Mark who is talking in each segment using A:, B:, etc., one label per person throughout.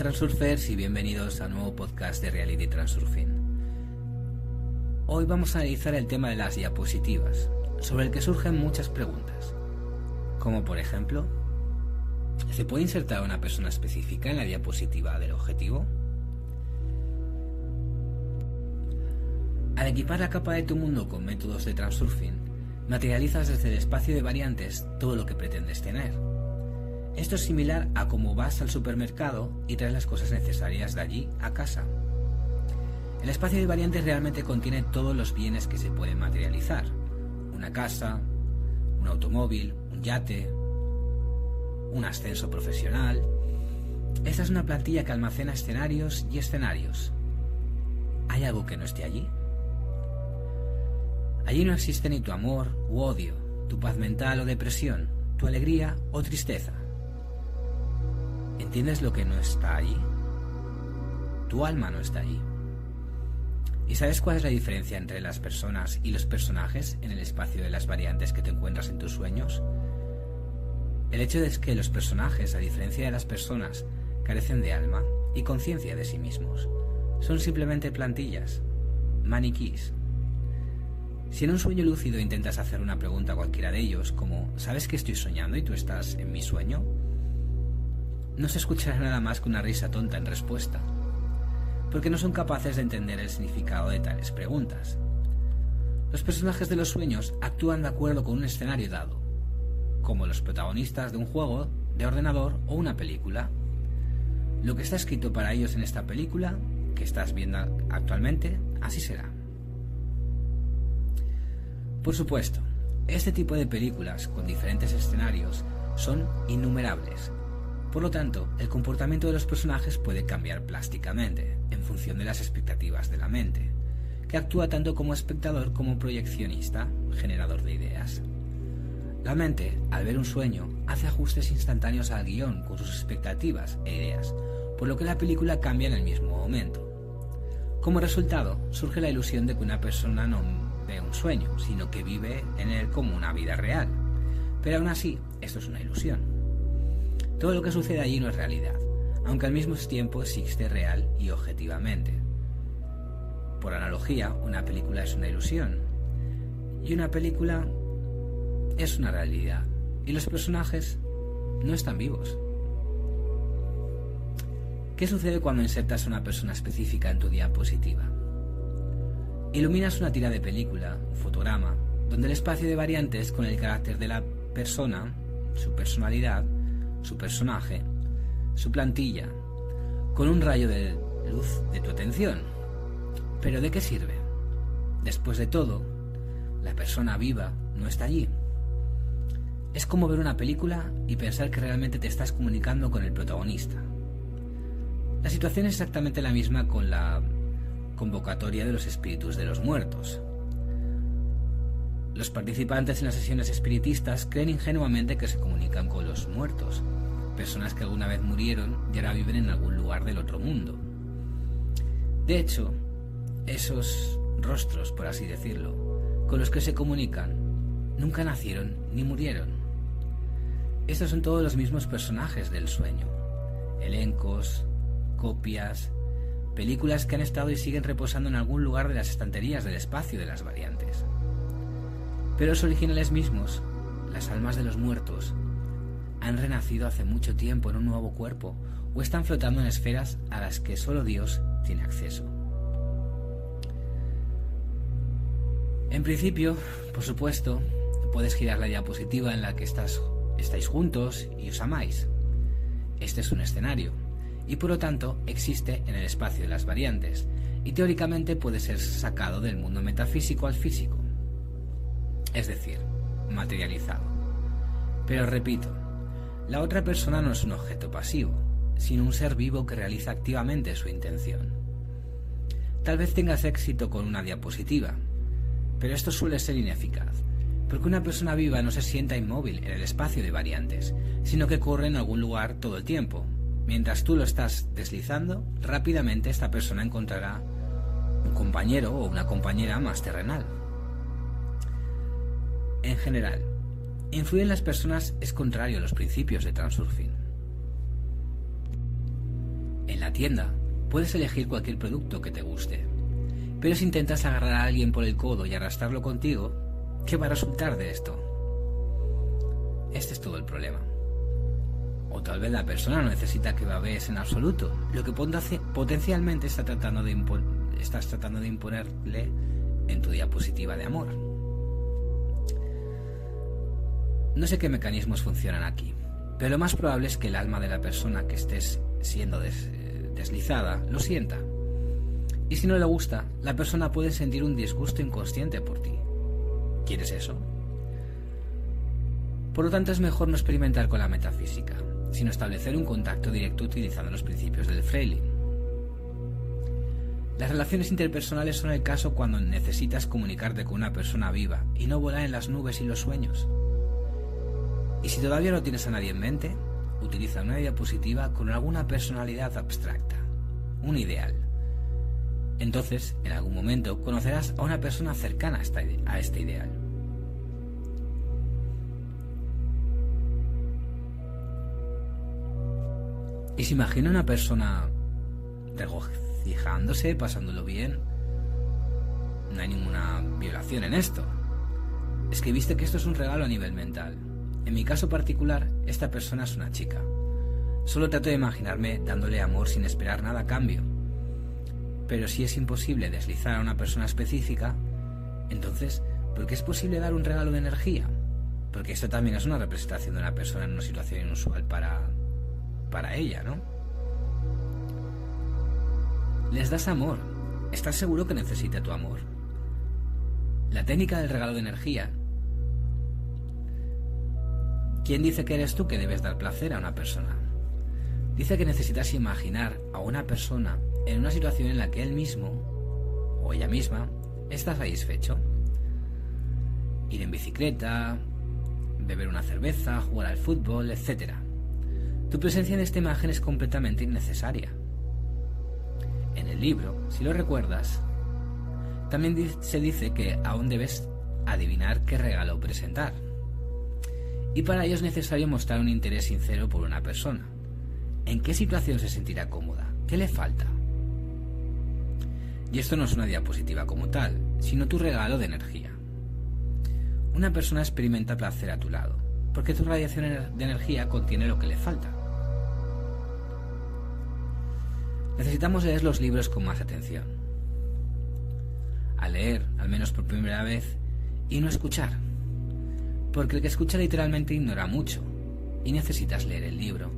A: Transurfers y bienvenidos a un nuevo podcast de Reality Transurfing. Hoy vamos a analizar el tema de las diapositivas, sobre el que surgen muchas preguntas. Como por ejemplo, ¿se puede insertar una persona específica en la diapositiva del objetivo? Al equipar la capa de tu mundo con métodos de transurfing, materializas desde el espacio de variantes todo lo que pretendes tener esto es similar a cómo vas al supermercado y traes las cosas necesarias de allí a casa. El espacio de variantes realmente contiene todos los bienes que se pueden materializar. Una casa, un automóvil, un yate, un ascenso profesional. Esta es una plantilla que almacena escenarios y escenarios. ¿Hay algo que no esté allí? Allí no existe ni tu amor u odio, tu paz mental o depresión, tu alegría o tristeza. ¿Entiendes lo que no está allí? Tu alma no está allí. ¿Y sabes cuál es la diferencia entre las personas y los personajes en el espacio de las variantes que te encuentras en tus sueños? El hecho es que los personajes, a diferencia de las personas, carecen de alma y conciencia de sí mismos. Son simplemente plantillas, maniquís. Si en un sueño lúcido intentas hacer una pregunta a cualquiera de ellos, como ¿sabes que estoy soñando y tú estás en mi sueño? No se escuchará nada más que una risa tonta en respuesta, porque no son capaces de entender el significado de tales preguntas. Los personajes de los sueños actúan de acuerdo con un escenario dado, como los protagonistas de un juego, de ordenador o una película. Lo que está escrito para ellos en esta película, que estás viendo actualmente, así será. Por supuesto, este tipo de películas con diferentes escenarios son innumerables por lo tanto, el comportamiento de los personajes puede cambiar plásticamente, en función de las expectativas de la mente, que actúa tanto como espectador como proyeccionista, generador de ideas. La mente, al ver un sueño, hace ajustes instantáneos al guion con sus expectativas e ideas, por lo que la película cambia en el mismo momento. Como resultado, surge la ilusión de que una persona no ve un sueño, sino que vive en él como una vida real. Pero aún así, esto es una ilusión. Todo lo que sucede allí no es realidad, aunque al mismo tiempo existe real y objetivamente. Por analogía, una película es una ilusión y una película es una realidad y los personajes no están vivos. ¿Qué sucede cuando insertas a una persona específica en tu diapositiva? Iluminas una tira de película, un fotograma, donde el espacio de variantes con el carácter de la persona, su personalidad, su personaje, su plantilla, con un rayo de luz de tu atención. Pero ¿de qué sirve? Después de todo, la persona viva no está allí. Es como ver una película y pensar que realmente te estás comunicando con el protagonista. La situación es exactamente la misma con la convocatoria de los espíritus de los muertos. Los participantes en las sesiones espiritistas creen ingenuamente que se comunican con los muertos, personas que alguna vez murieron y ahora viven en algún lugar del otro mundo. De hecho, esos rostros, por así decirlo, con los que se comunican, nunca nacieron ni murieron. Estos son todos los mismos personajes del sueño, elencos, copias, películas que han estado y siguen reposando en algún lugar de las estanterías del espacio de las variantes. Pero los originales mismos, las almas de los muertos, han renacido hace mucho tiempo en un nuevo cuerpo o están flotando en esferas a las que solo Dios tiene acceso. En principio, por supuesto, puedes girar la diapositiva en la que estás, estáis juntos y os amáis. Este es un escenario, y por lo tanto existe en el espacio de las variantes, y teóricamente puede ser sacado del mundo metafísico al físico es decir, materializado. Pero repito, la otra persona no es un objeto pasivo, sino un ser vivo que realiza activamente su intención. Tal vez tengas éxito con una diapositiva, pero esto suele ser ineficaz, porque una persona viva no se sienta inmóvil en el espacio de variantes, sino que corre en algún lugar todo el tiempo. Mientras tú lo estás deslizando, rápidamente esta persona encontrará un compañero o una compañera más terrenal. En general, influir en las personas es contrario a los principios de transurfing. la tienda puedes elegir cualquier producto que te guste, pero si intentas agarrar a alguien por el codo y arrastrarlo contigo, ¿qué va a resultar de esto? Este es todo el problema. O tal vez la persona no necesita que babes en absoluto, lo que potencialmente está estás tratando de imponerle en tu diapositiva de amor. No sé qué mecanismos funcionan aquí, pero lo más probable es que el alma de la persona que estés siendo deslizada lo sienta. Y si no le gusta, la persona puede sentir un disgusto inconsciente por ti. ¿Quieres eso? Por lo tanto, es mejor no experimentar con la metafísica, sino establecer un contacto directo utilizando los principios del Freiling. Las relaciones interpersonales son el caso cuando necesitas comunicarte con una persona viva y no volar en las nubes y los sueños. Y si todavía no tienes a nadie en mente, utiliza una diapositiva con alguna personalidad abstracta, un ideal. Entonces, en algún momento, conocerás a una persona cercana a este ideal. Y se imagina una persona regocijándose, pasándolo bien. No hay ninguna violación en esto. Es que viste que esto es un regalo a nivel mental. En mi caso particular, esta persona es una chica. Solo trato de imaginarme dándole amor sin esperar nada a cambio. Pero si es imposible deslizar a una persona específica, entonces, ¿por qué es posible dar un regalo de energía? Porque esto también es una representación de una persona en una situación inusual para para ella, ¿no? Les das amor. ¿Estás seguro que necesita tu amor? La técnica del regalo de energía. ¿Quién dice que eres tú que debes dar placer a una persona? Dice que necesitas imaginar a una persona en una situación en la que él mismo o ella misma está satisfecho. Ir en bicicleta, beber una cerveza, jugar al fútbol, etc. Tu presencia en esta imagen es completamente innecesaria. En el libro, si lo recuerdas, también se dice que aún debes adivinar qué regalo presentar. Y para ello es necesario mostrar un interés sincero por una persona. ¿En qué situación se sentirá cómoda? ¿Qué le falta? Y esto no es una diapositiva como tal, sino tu regalo de energía. Una persona experimenta placer a tu lado, porque tu radiación de energía contiene lo que le falta. Necesitamos leer los libros con más atención. A leer, al menos por primera vez, y no escuchar. Porque el que escucha literalmente ignora mucho, y necesitas leer el libro,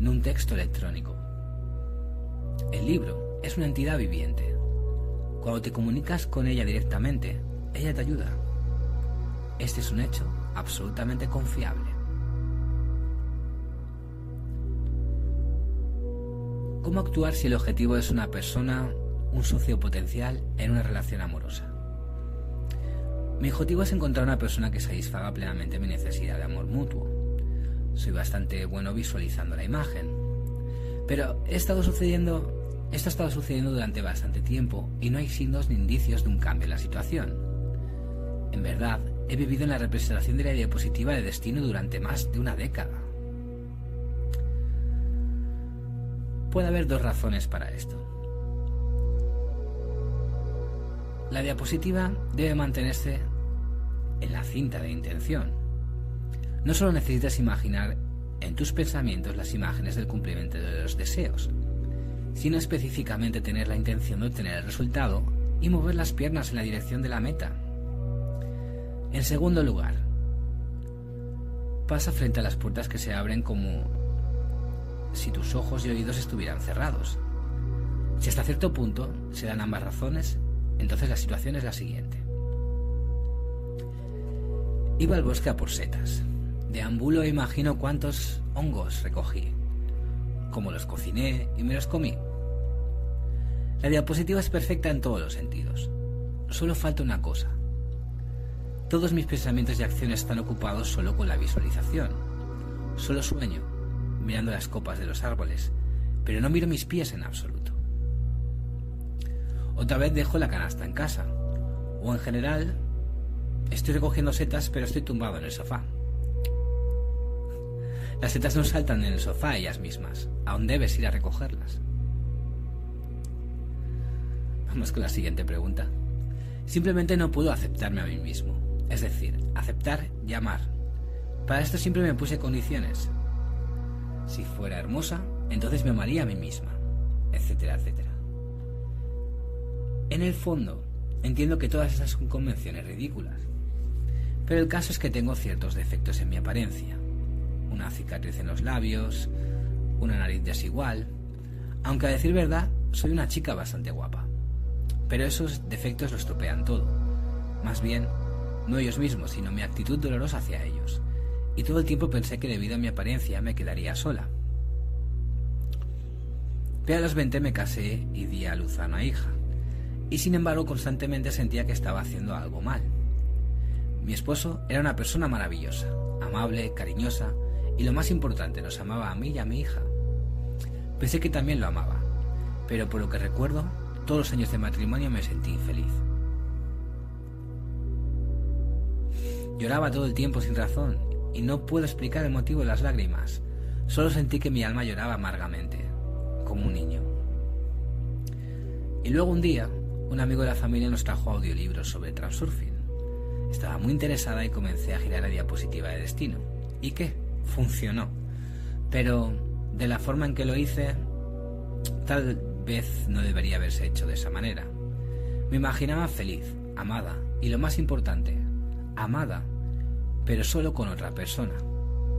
A: no un texto electrónico. El libro es una entidad viviente. Cuando te comunicas con ella directamente, ella te ayuda. Este es un hecho absolutamente confiable. ¿Cómo actuar si el objetivo es una persona, un socio potencial en una relación amorosa? Mi objetivo es encontrar una persona que satisfaga plenamente mi necesidad de amor mutuo. Soy bastante bueno visualizando la imagen. Pero estado sucediendo, esto ha estado sucediendo durante bastante tiempo y no hay signos ni indicios de un cambio en la situación. En verdad, he vivido en la representación de la diapositiva de destino durante más de una década. Puede haber dos razones para esto. La diapositiva debe mantenerse en la cinta de intención. No solo necesitas imaginar en tus pensamientos las imágenes del cumplimiento de los deseos, sino específicamente tener la intención de obtener el resultado y mover las piernas en la dirección de la meta. En segundo lugar, pasa frente a las puertas que se abren como si tus ojos y oídos estuvieran cerrados. Si hasta cierto punto se dan ambas razones, entonces la situación es la siguiente. Iba al bosque a por setas. Deambulo e imagino cuántos hongos recogí, cómo los cociné y me los comí. La diapositiva es perfecta en todos los sentidos. Solo falta una cosa. Todos mis pensamientos y acciones están ocupados solo con la visualización. Solo sueño, mirando las copas de los árboles, pero no miro mis pies en absoluto. Otra vez dejo la canasta en casa, o en general estoy recogiendo setas pero estoy tumbado en el sofá. Las setas no saltan en el sofá ellas mismas, aún debes ir a recogerlas. Vamos con la siguiente pregunta. Simplemente no puedo aceptarme a mí mismo. Es decir, aceptar y amar. Para esto siempre me puse condiciones. Si fuera hermosa, entonces me amaría a mí misma, etcétera, etcétera. En el fondo, entiendo que todas esas convenciones ridículas. Pero el caso es que tengo ciertos defectos en mi apariencia. Una cicatriz en los labios, una nariz desigual. Aunque a decir verdad, soy una chica bastante guapa. Pero esos defectos los tropean todo. Más bien, no ellos mismos, sino mi actitud dolorosa hacia ellos. Y todo el tiempo pensé que debido a mi apariencia me quedaría sola. Pero a los 20 me casé y di a luz a una hija. Y sin embargo constantemente sentía que estaba haciendo algo mal. Mi esposo era una persona maravillosa, amable, cariñosa y lo más importante, nos amaba a mí y a mi hija. Pensé que también lo amaba, pero por lo que recuerdo, todos los años de matrimonio me sentí infeliz. Lloraba todo el tiempo sin razón y no puedo explicar el motivo de las lágrimas. Solo sentí que mi alma lloraba amargamente, como un niño. Y luego un día, un amigo de la familia nos trajo audiolibros sobre transurfing. Estaba muy interesada y comencé a girar la diapositiva de destino. ¿Y qué? Funcionó. Pero de la forma en que lo hice, tal vez no debería haberse hecho de esa manera. Me imaginaba feliz, amada y lo más importante, amada, pero solo con otra persona,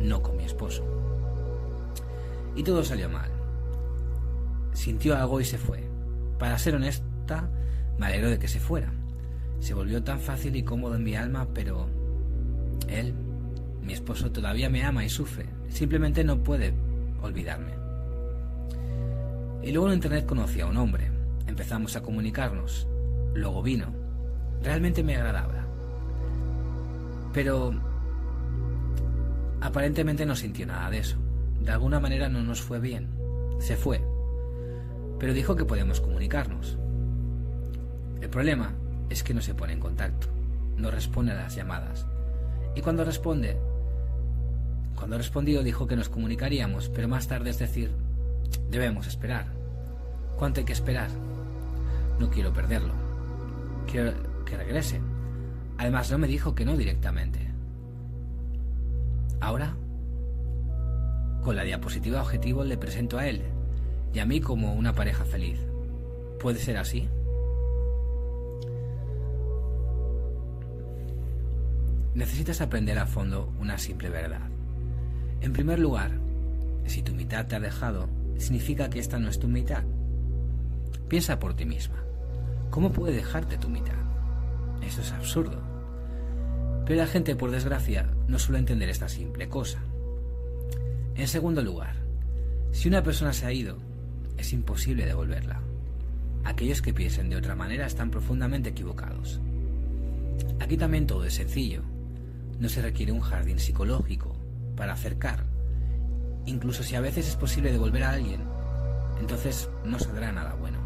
A: no con mi esposo. Y todo salió mal. Sintió algo y se fue. Para ser honesta, me alegro de que se fuera. Se volvió tan fácil y cómodo en mi alma, pero él, mi esposo, todavía me ama y sufre. Simplemente no puede olvidarme. Y luego en internet conocí a un hombre. Empezamos a comunicarnos. Luego vino. Realmente me agradaba. Pero aparentemente no sintió nada de eso. De alguna manera no nos fue bien. Se fue. Pero dijo que podemos comunicarnos. El problema es que no se pone en contacto. No responde a las llamadas. Y cuando responde, cuando respondió dijo que nos comunicaríamos, pero más tarde es decir, debemos esperar. ¿Cuánto hay que esperar? No quiero perderlo. Quiero que regrese. Además, no me dijo que no directamente. Ahora, con la diapositiva objetivo le presento a él y a mí como una pareja feliz. ¿Puede ser así? Necesitas aprender a fondo una simple verdad. En primer lugar, si tu mitad te ha dejado, significa que esta no es tu mitad. Piensa por ti misma. ¿Cómo puede dejarte tu mitad? Eso es absurdo. Pero la gente, por desgracia, no suele entender esta simple cosa. En segundo lugar, si una persona se ha ido, es imposible devolverla. Aquellos que piensen de otra manera están profundamente equivocados. Aquí también todo es sencillo. No se requiere un jardín psicológico para acercar. Incluso si a veces es posible devolver a alguien, entonces no saldrá nada bueno.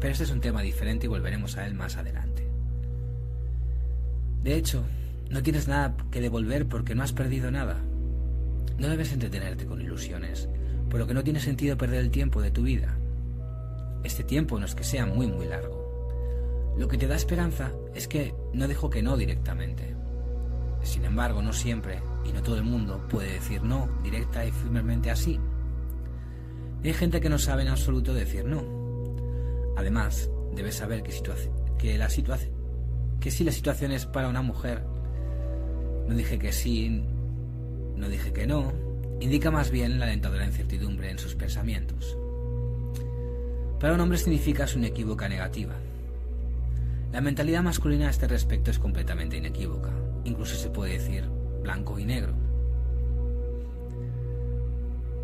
A: Pero este es un tema diferente y volveremos a él más adelante. De hecho, no tienes nada que devolver porque no has perdido nada. No debes entretenerte con ilusiones, por lo que no tiene sentido perder el tiempo de tu vida. Este tiempo no es que sea muy muy largo. Lo que te da esperanza es que no dijo que no directamente. Sin embargo, no siempre, y no todo el mundo, puede decir no directa y firmemente así. hay gente que no sabe en absoluto decir no. Además, debes saber que, que, si la situación es para una mujer, no dije que sí, no dije que no, indica más bien la alentadora incertidumbre en sus pensamientos. Para un hombre significa su inequívoca negativa. La mentalidad masculina a este respecto es completamente inequívoca, incluso se puede decir blanco y negro.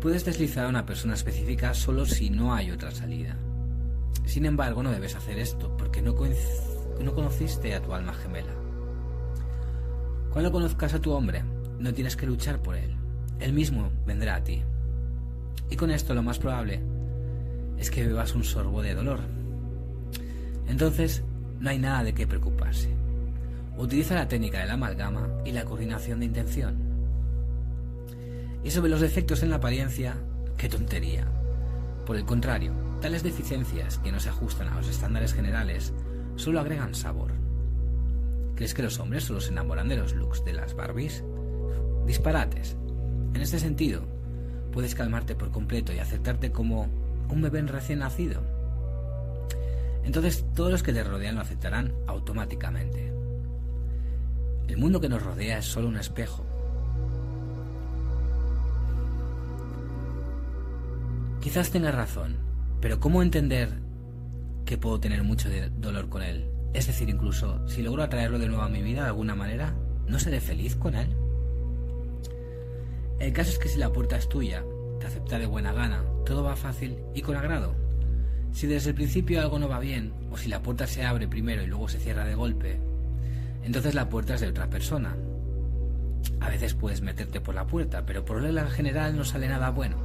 A: Puedes deslizar a una persona específica solo si no hay otra salida. Sin embargo, no debes hacer esto porque no, no conociste a tu alma gemela. Cuando conozcas a tu hombre, no tienes que luchar por él. Él mismo vendrá a ti. Y con esto lo más probable es que bebas un sorbo de dolor. Entonces, no hay nada de qué preocuparse. Utiliza la técnica de la amalgama y la coordinación de intención. Y sobre los defectos en la apariencia, qué tontería. Por el contrario, tales deficiencias que no se ajustan a los estándares generales solo agregan sabor. ¿Crees que los hombres solo se enamoran de los looks de las Barbies? Disparates. En este sentido, puedes calmarte por completo y aceptarte como un bebé recién nacido. Entonces todos los que te rodean lo aceptarán automáticamente. El mundo que nos rodea es solo un espejo. Quizás tengas razón, pero ¿cómo entender que puedo tener mucho dolor con él? Es decir, incluso si logro atraerlo de nuevo a mi vida de alguna manera, ¿no seré feliz con él? El caso es que si la puerta es tuya, te acepta de buena gana, todo va fácil y con agrado. Si desde el principio algo no va bien, o si la puerta se abre primero y luego se cierra de golpe, entonces la puerta es de otra persona. A veces puedes meterte por la puerta, pero por regla general no sale nada bueno.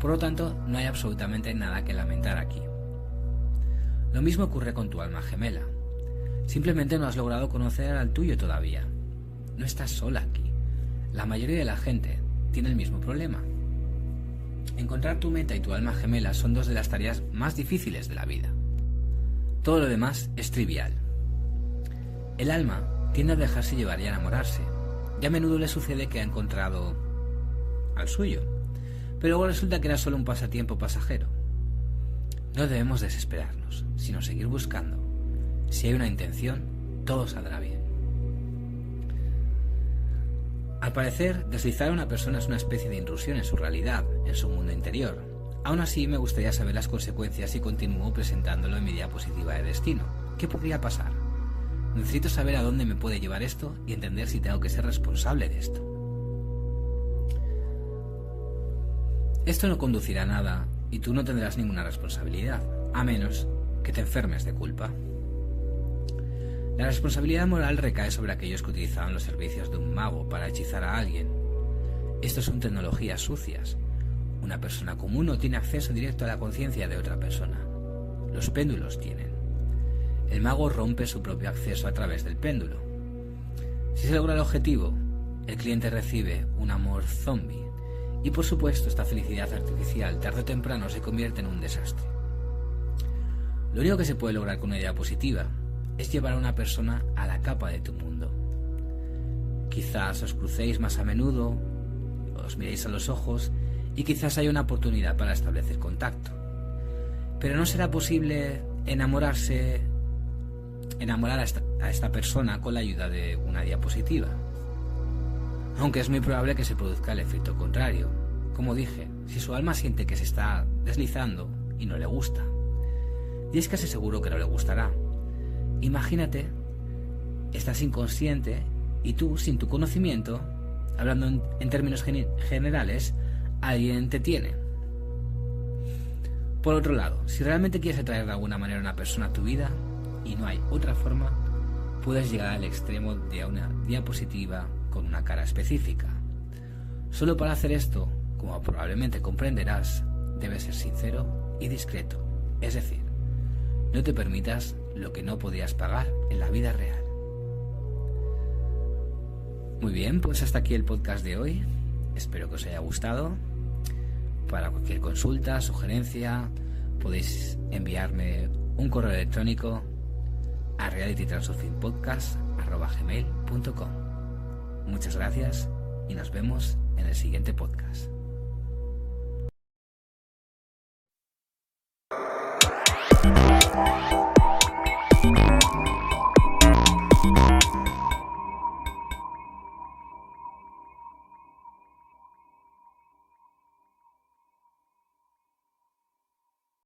A: Por lo tanto, no hay absolutamente nada que lamentar aquí. Lo mismo ocurre con tu alma gemela. Simplemente no has logrado conocer al tuyo todavía. No estás sola aquí. La mayoría de la gente tiene el mismo problema. Encontrar tu meta y tu alma gemela son dos de las tareas más difíciles de la vida. Todo lo demás es trivial. El alma tiende a dejarse llevar y a enamorarse, y a menudo le sucede que ha encontrado al suyo, pero luego resulta que era solo un pasatiempo pasajero. No debemos desesperarnos, sino seguir buscando. Si hay una intención, todo saldrá bien. Al parecer, deslizar a una persona es una especie de intrusión en su realidad, en su mundo interior. Aún así, me gustaría saber las consecuencias si continúo presentándolo en mi diapositiva de destino. ¿Qué podría pasar? Necesito saber a dónde me puede llevar esto y entender si tengo que ser responsable de esto. Esto no conducirá a nada y tú no tendrás ninguna responsabilidad, a menos que te enfermes de culpa. La responsabilidad moral recae sobre aquellos que utilizaban los servicios de un mago para hechizar a alguien. Estos son tecnologías sucias. Una persona común no tiene acceso directo a la conciencia de otra persona. Los péndulos tienen. El mago rompe su propio acceso a través del péndulo. Si se logra el objetivo, el cliente recibe un amor zombie y por supuesto esta felicidad artificial tarde o temprano se convierte en un desastre. Lo único que se puede lograr con una idea positiva es llevar a una persona a la capa de tu mundo. Quizás os crucéis más a menudo, os miréis a los ojos y quizás haya una oportunidad para establecer contacto. Pero no será posible enamorarse, enamorar a esta, persona con la ayuda de una diapositiva. Aunque es muy probable que se produzca el efecto contrario. Como dije, si su alma siente que se está deslizando y no le gusta, y es casi seguro que no le gustará, Imagínate, estás inconsciente y tú, sin tu conocimiento, hablando en, términos generales, alguien te tiene. Por otro lado, si realmente quieres atraer de alguna manera a una persona a tu vida y no hay otra forma, puedes llegar al extremo de una diapositiva con una cara específica. Solo para hacer esto, como probablemente comprenderás, debes ser sincero y discreto. Es decir, no te permitas lo que no podías pagar en la vida real. Muy bien, pues hasta aquí el podcast de hoy. Espero que os haya gustado. Para cualquier consulta, sugerencia, podéis enviarme un correo electrónico a realitytransurfingpodcast.com. Muchas gracias y nos vemos en el siguiente podcast.